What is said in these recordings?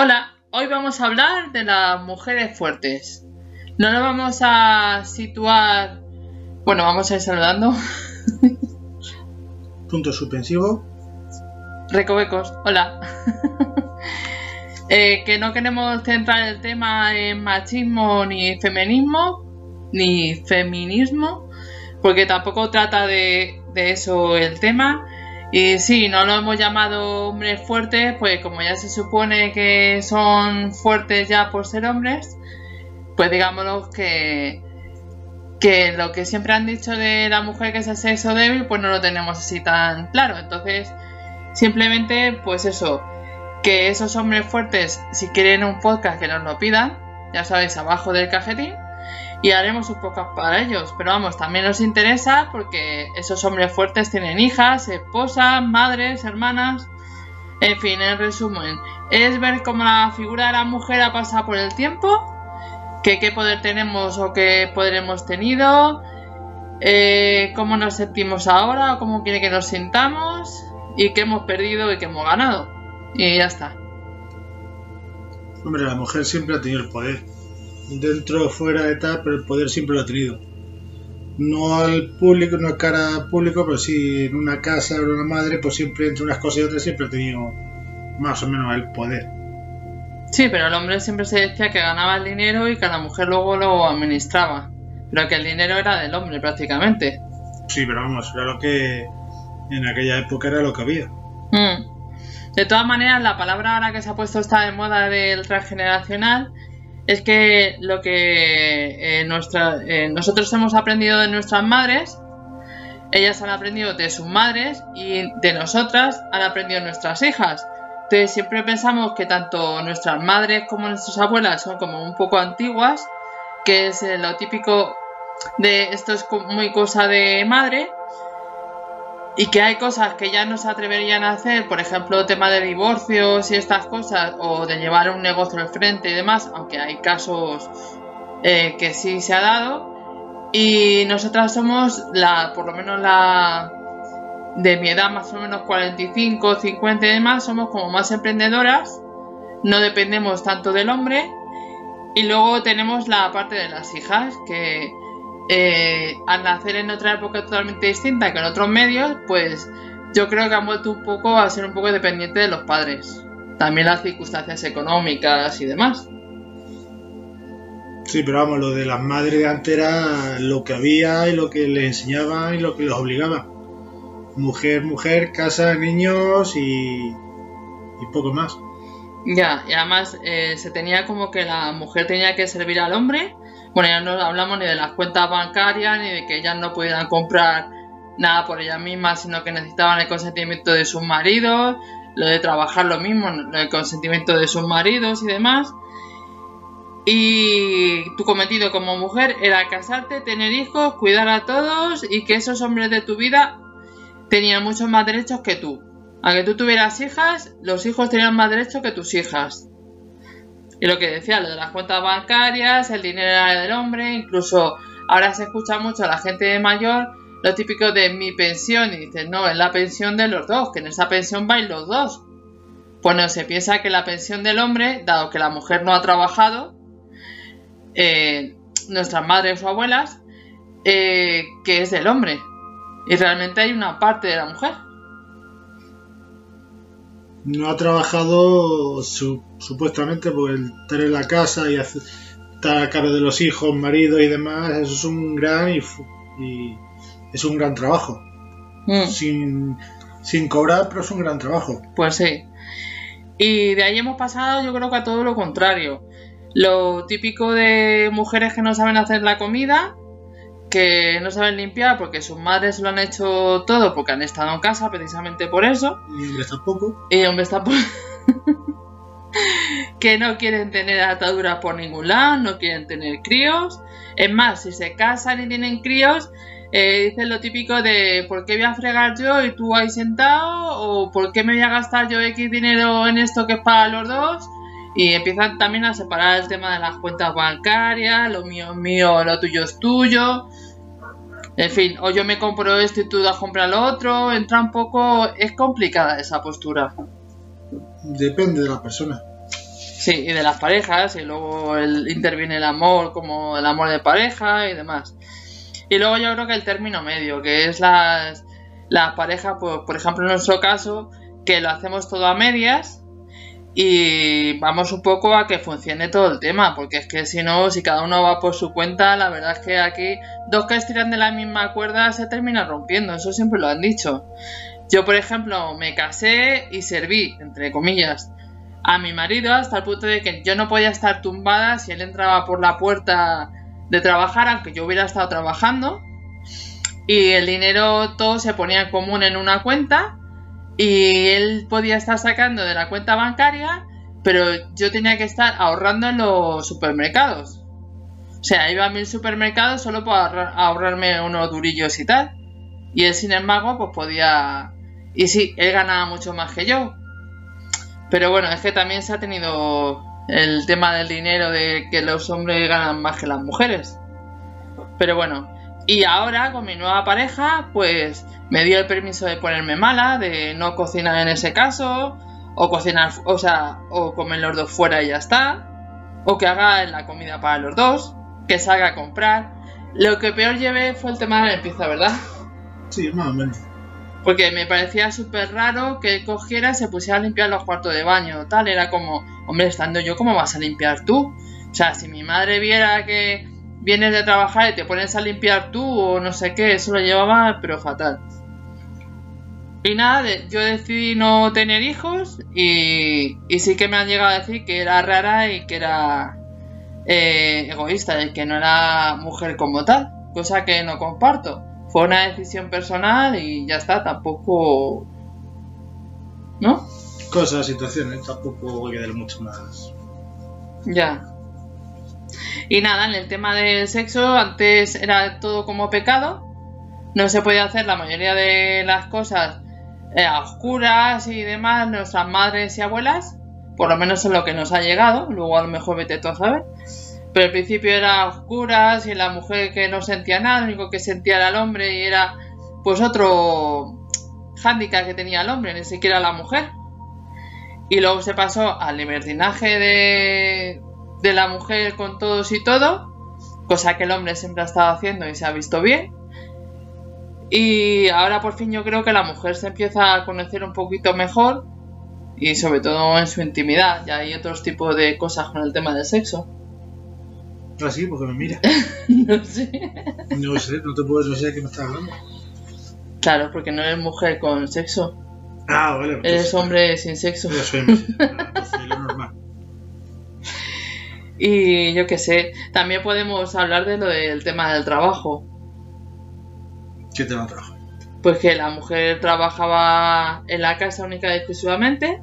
Hola, hoy vamos a hablar de las mujeres fuertes. No nos vamos a situar... Bueno, vamos a ir saludando. Puntos suspensivos. Recovecos, hola. Eh, que no queremos centrar el tema en machismo ni feminismo, ni feminismo, porque tampoco trata de, de eso el tema. Y sí, no lo hemos llamado hombres fuertes, pues como ya se supone que son fuertes ya por ser hombres, pues digámoslo que, que lo que siempre han dicho de la mujer que es el sexo débil, pues no lo tenemos así tan claro. Entonces, simplemente, pues eso, que esos hombres fuertes, si quieren un podcast, que nos lo pidan, ya sabéis, abajo del cajetín, y haremos un podcast para ellos. Pero vamos, también nos interesa porque esos hombres fuertes tienen hijas, esposas, madres, hermanas. En fin, en resumen, es ver cómo la figura de la mujer ha pasado por el tiempo, que qué poder tenemos o qué poder hemos tenido, eh, cómo nos sentimos ahora o cómo quiere que nos sintamos y qué hemos perdido y qué hemos ganado. Y ya está. Hombre, la mujer siempre ha tenido el poder. Dentro o fuera de tal, pero el poder siempre lo ha tenido. No al público, no a cara al público, pero sí en una casa o una madre, pues siempre entre unas cosas y otras siempre ha tenido más o menos el poder. Sí, pero el hombre siempre se decía que ganaba el dinero y que la mujer luego lo administraba. Pero que el dinero era del hombre prácticamente. Sí, pero vamos, era lo que en aquella época era lo que había. Mm. De todas maneras, la palabra ahora que se ha puesto está de moda del transgeneracional es que lo que eh, nuestra- eh, nosotros hemos aprendido de nuestras madres, ellas han aprendido de sus madres y de nosotras han aprendido nuestras hijas. Entonces siempre pensamos que tanto nuestras madres como nuestras abuelas son como un poco antiguas, que es eh, lo típico de esto es muy cosa de madre, y que hay cosas que ya no se atreverían a hacer, por ejemplo, tema de divorcios y estas cosas, o de llevar un negocio al frente y demás, aunque hay casos eh, que sí se ha dado. Y nosotras somos la, por lo menos la de mi edad, más o menos 45, 50 y demás, somos como más emprendedoras, no dependemos tanto del hombre. Y luego tenemos la parte de las hijas, que eh, al nacer en otra época totalmente distinta que en otros medios, pues yo creo que han vuelto un poco a ser un poco dependientes de los padres. También las circunstancias económicas y demás. Sí, pero vamos, lo de las madres de antes era lo que había y lo que les enseñaban y lo que los obligaba. Mujer, mujer, casa, niños y, y poco más. Ya, y además eh, se tenía como que la mujer tenía que servir al hombre. Bueno, ya no hablamos ni de las cuentas bancarias, ni de que ellas no pudieran comprar nada por ellas mismas, sino que necesitaban el consentimiento de sus maridos, lo de trabajar lo mismo, el consentimiento de sus maridos y demás. Y tu cometido como mujer era casarte, tener hijos, cuidar a todos y que esos hombres de tu vida tenían muchos más derechos que tú. A que tú tuvieras hijas, los hijos tenían más derechos que tus hijas. Y lo que decía, lo de las cuentas bancarias, el dinero era del hombre, incluso ahora se escucha mucho a la gente mayor lo típico de mi pensión y dices, no, es la pensión de los dos, que en esa pensión vais los dos. Pues no, se piensa que la pensión del hombre, dado que la mujer no ha trabajado, eh, nuestras madres o abuelas, eh, que es del hombre. Y realmente hay una parte de la mujer. No ha trabajado su- supuestamente por el estar en la casa y hacer- estar a cargo de los hijos, marido y demás. Eso es un gran y es un gran trabajo. Mm. Sin, sin cobrar, pero es un gran trabajo. Pues sí. Y de ahí hemos pasado, yo creo que a todo lo contrario. Lo típico de mujeres que no saben hacer la comida, que no saben limpiar porque sus madres lo han hecho todo porque han estado en casa precisamente por eso. Y hombres tampoco. Y hombres tampoco. que no quieren tener ataduras por ningún lado, no quieren tener críos. Es más, si se casan y tienen críos, eh, dicen lo típico de ¿por qué voy a fregar yo y tú ahí sentado? ¿O por qué me voy a gastar yo X dinero en esto que es para los dos? Y empiezan también a separar el tema de las cuentas bancarias, lo mío es mío, lo tuyo es tuyo. En fin, o yo me compro esto y tú das comprar lo otro. Entra un poco. Es complicada esa postura. Depende de la persona. Sí, y de las parejas, y luego el, interviene el amor como el amor de pareja y demás. Y luego yo creo que el término medio, que es las, las parejas, pues, por ejemplo en nuestro caso, que lo hacemos todo a medias y vamos un poco a que funcione todo el tema, porque es que si no, si cada uno va por su cuenta, la verdad es que aquí dos que estiran de la misma cuerda se termina rompiendo, eso siempre lo han dicho. Yo, por ejemplo, me casé y serví, entre comillas, a mi marido hasta el punto de que yo no podía estar tumbada si él entraba por la puerta de trabajar, aunque yo hubiera estado trabajando. Y el dinero todo se ponía en común en una cuenta y él podía estar sacando de la cuenta bancaria, pero yo tenía que estar ahorrando en los supermercados. O sea, iba a mil supermercados solo para ahorrarme unos durillos y tal. Y él, sin embargo, pues podía... Y sí, él ganaba mucho más que yo. Pero bueno, es que también se ha tenido el tema del dinero de que los hombres ganan más que las mujeres. Pero bueno, y ahora con mi nueva pareja, pues me dio el permiso de ponerme mala, de no cocinar en ese caso, o cocinar, o sea, o comer los dos fuera y ya está, o que haga la comida para los dos, que salga a comprar. Lo que peor llevé fue el tema de la limpieza, ¿verdad? Sí, más o menos. Porque me parecía súper raro que cogiera y se pusiera a limpiar los cuartos de baño, tal. Era como, hombre, estando yo, ¿cómo vas a limpiar tú? O sea, si mi madre viera que vienes de trabajar y te pones a limpiar tú o no sé qué, eso lo llevaba, pero fatal. Y nada, yo decidí no tener hijos y, y, sí que me han llegado a decir que era rara y que era eh, egoísta y que no era mujer como tal, cosa que no comparto fue una decisión personal y ya está, tampoco... ¿No? Cosas, situaciones, tampoco voy a dar mucho más. Ya. Y nada, en el tema del sexo, antes era todo como pecado. No se podía hacer la mayoría de las cosas eh, a oscuras y demás, nuestras madres y abuelas. Por lo menos es lo que nos ha llegado. Luego a lo mejor vete tú a saber. Pero al principio era oscuras y la mujer que no sentía nada, lo único que sentía era el hombre y era pues otro hándicap que tenía el hombre, ni siquiera la mujer. Y luego se pasó al libertinaje de, de la mujer con todos y todo, cosa que el hombre siempre ha estado haciendo y se ha visto bien. Y ahora por fin yo creo que la mujer se empieza a conocer un poquito mejor y sobre todo en su intimidad. Ya hay otros tipos de cosas con el tema del sexo. Ah, sí, porque me mira. no sé. No sé, no te puedo decir de qué me estás hablando. Claro, porque no eres mujer con sexo. Ah, vale. pues- Eres hombre sin sexo. Yo soy hombre. Sí, lo normal. Y yo qué sé, también podemos hablar de lo del tema del trabajo. ¿Qué te va a trabajar? Pues que la mujer trabajaba en la casa única y exclusivamente.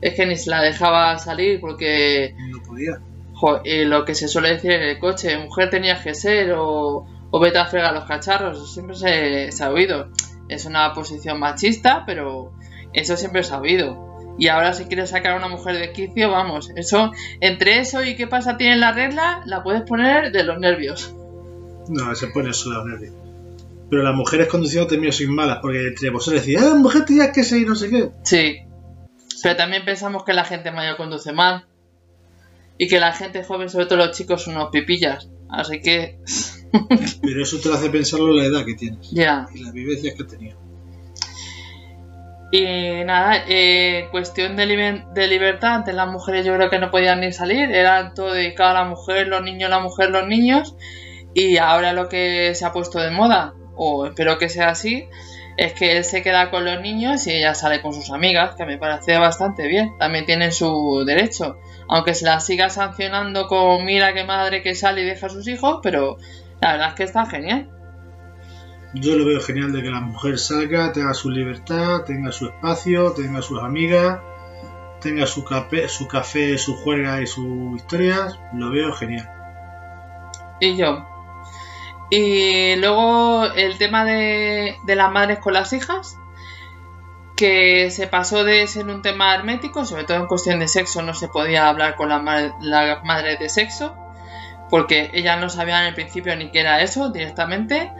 Es que ni se la dejaba salir porque No podía. jo, eh, lo que se suele decir en el coche, mujer tenías que ser o, o vete a fregar los cacharros, eso siempre se, se ha oído. Es una posición machista, pero eso siempre se ha oído. Y ahora si quieres sacar a una mujer de quicio, vamos, eso, entre eso y qué pasa tiene la regla, la puedes poner de los nervios. No, se pone solo nervio. Pero las mujeres conduciendo también sois malas, porque entre vosotros decís, ah, mujer tenías que ser y no sé qué. Sí. Pero también pensamos que la gente mayor conduce mal. Y que la gente joven, sobre todo los chicos, son unos pipillas. Así que. Pero eso te lo hace pensarlo la edad que tienes ya. y las vivencias que has tenido. Y nada, eh, cuestión de, liber- de libertad, antes las mujeres yo creo que no podían ni salir, era todo dedicado a la mujer, los niños, la mujer, los niños, y ahora lo que se ha puesto de moda, o espero que sea así, es que él se queda con los niños y ella sale con sus amigas, que me parece bastante bien, también tienen su derecho, aunque se la siga sancionando con mira qué madre que sale y deja a sus hijos, pero la verdad es que está genial. Yo lo veo genial de que la mujer salga, tenga su libertad, tenga su espacio, tenga sus amigas tenga su café, su café, juerga y sus historias, lo veo genial. Y yo. Y luego el tema de, de las madres con las hijas, que se pasó de ser un tema hermético, sobre todo en cuestión de sexo, no se podía hablar con las la madres de sexo, porque ellas no sabían en el principio ni qué era eso directamente.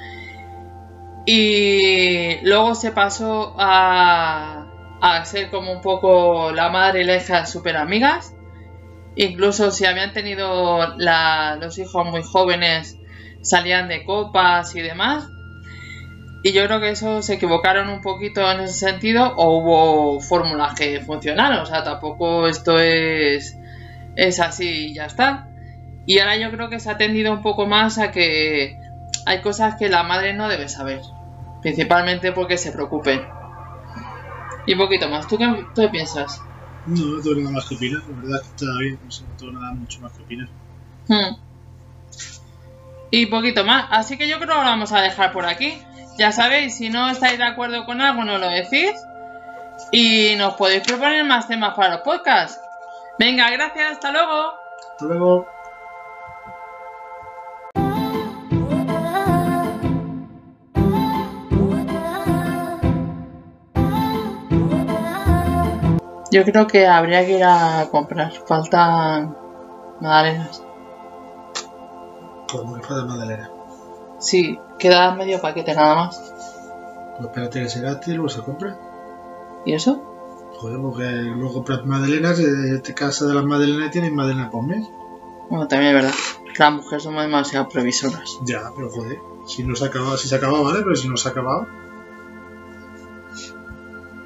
Y luego se pasó a, a ser como un poco la madre y la hija súper amigas. Incluso si habían tenido los hijos muy jóvenes, salían de copas y demás. Y yo creo que eso se equivocaron un poquito en ese sentido o hubo fórmulas que funcionaron. O sea, tampoco esto es, es así y ya está. Y ahora yo creo que se ha tendido un poco más a que hay cosas que la madre no debe saber. Principalmente porque se preocupen. Y un poquito más. ¿Tú qué, piensas? No, no tengo nada más que opinar. La verdad que está bien. No, tengo nada mucho más que opinar. Hmm. Y poquito más. Así que yo creo que lo vamos a dejar por aquí. Ya sabéis, si no estáis de acuerdo con algo, nos lo decís. Y nos podéis proponer más temas para los podcasts. Venga, gracias. Hasta luego. Hasta luego. Yo creo que habría que ir a comprar. Faltan magdalenas. Como que faltan magdalenas. Sí, queda medio paquete nada más. Pues espérate que se gaste y luego se compra. ¿Y eso? Joder, porque luego compras magdalenas, eh, te casa de las magdalenas y tienes magdalenas por mes. Bueno, también es verdad. Las mujeres somos demasiado previsoras. Ya, pero joder, si no se acaba, si se acaba, vale, pero si no se ha acabado.